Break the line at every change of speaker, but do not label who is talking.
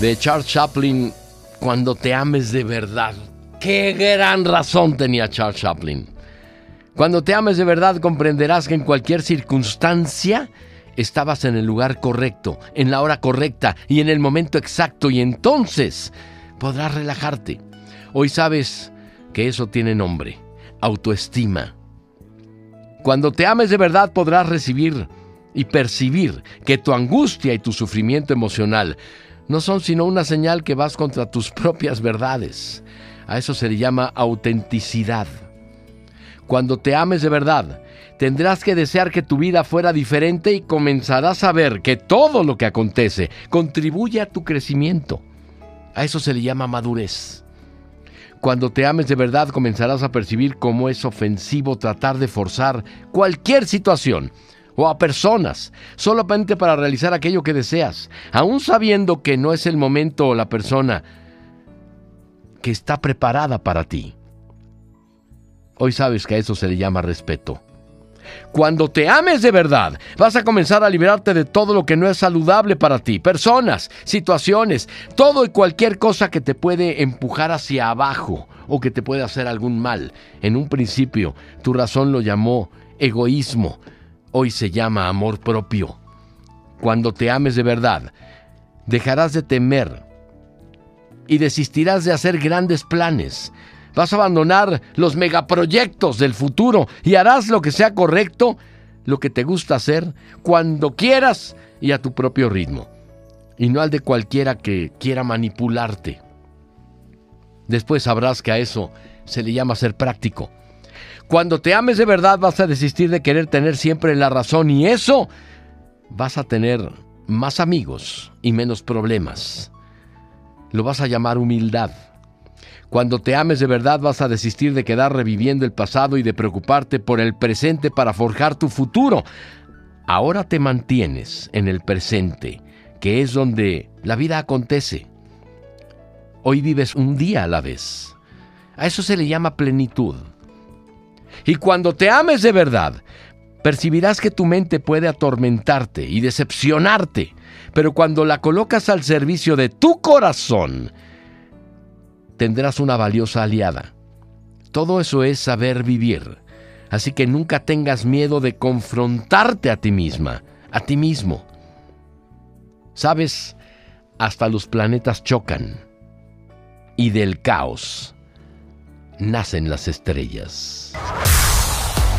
de Charles Chaplin, Cuando te ames de verdad. Qué gran razón tenía Charles Chaplin. Cuando te ames de verdad comprenderás que en cualquier circunstancia estabas en el lugar correcto, en la hora correcta y en el momento exacto y entonces podrás relajarte. Hoy sabes que eso tiene nombre, autoestima. Cuando te ames de verdad podrás recibir y percibir que tu angustia y tu sufrimiento emocional no son sino una señal que vas contra tus propias verdades. A eso se le llama autenticidad. Cuando te ames de verdad, tendrás que desear que tu vida fuera diferente y comenzarás a ver que todo lo que acontece contribuye a tu crecimiento. A eso se le llama madurez. Cuando te ames de verdad comenzarás a percibir cómo es ofensivo tratar de forzar cualquier situación o a personas, solamente para realizar aquello que deseas, aún sabiendo que no es el momento o la persona que está preparada para ti. Hoy sabes que a eso se le llama respeto. Cuando te ames de verdad, vas a comenzar a liberarte de todo lo que no es saludable para ti, personas, situaciones, todo y cualquier cosa que te puede empujar hacia abajo o que te puede hacer algún mal. En un principio, tu razón lo llamó egoísmo, hoy se llama amor propio. Cuando te ames de verdad, dejarás de temer y desistirás de hacer grandes planes. Vas a abandonar los megaproyectos del futuro y harás lo que sea correcto, lo que te gusta hacer, cuando quieras y a tu propio ritmo, y no al de cualquiera que quiera manipularte. Después sabrás que a eso se le llama ser práctico. Cuando te ames de verdad vas a desistir de querer tener siempre la razón y eso vas a tener más amigos y menos problemas. Lo vas a llamar humildad. Cuando te ames de verdad vas a desistir de quedar reviviendo el pasado y de preocuparte por el presente para forjar tu futuro. Ahora te mantienes en el presente, que es donde la vida acontece. Hoy vives un día a la vez. A eso se le llama plenitud. Y cuando te ames de verdad, percibirás que tu mente puede atormentarte y decepcionarte, pero cuando la colocas al servicio de tu corazón, tendrás una valiosa aliada. Todo eso es saber vivir. Así que nunca tengas miedo de confrontarte a ti misma, a ti mismo. Sabes, hasta los planetas chocan. Y del caos nacen las estrellas.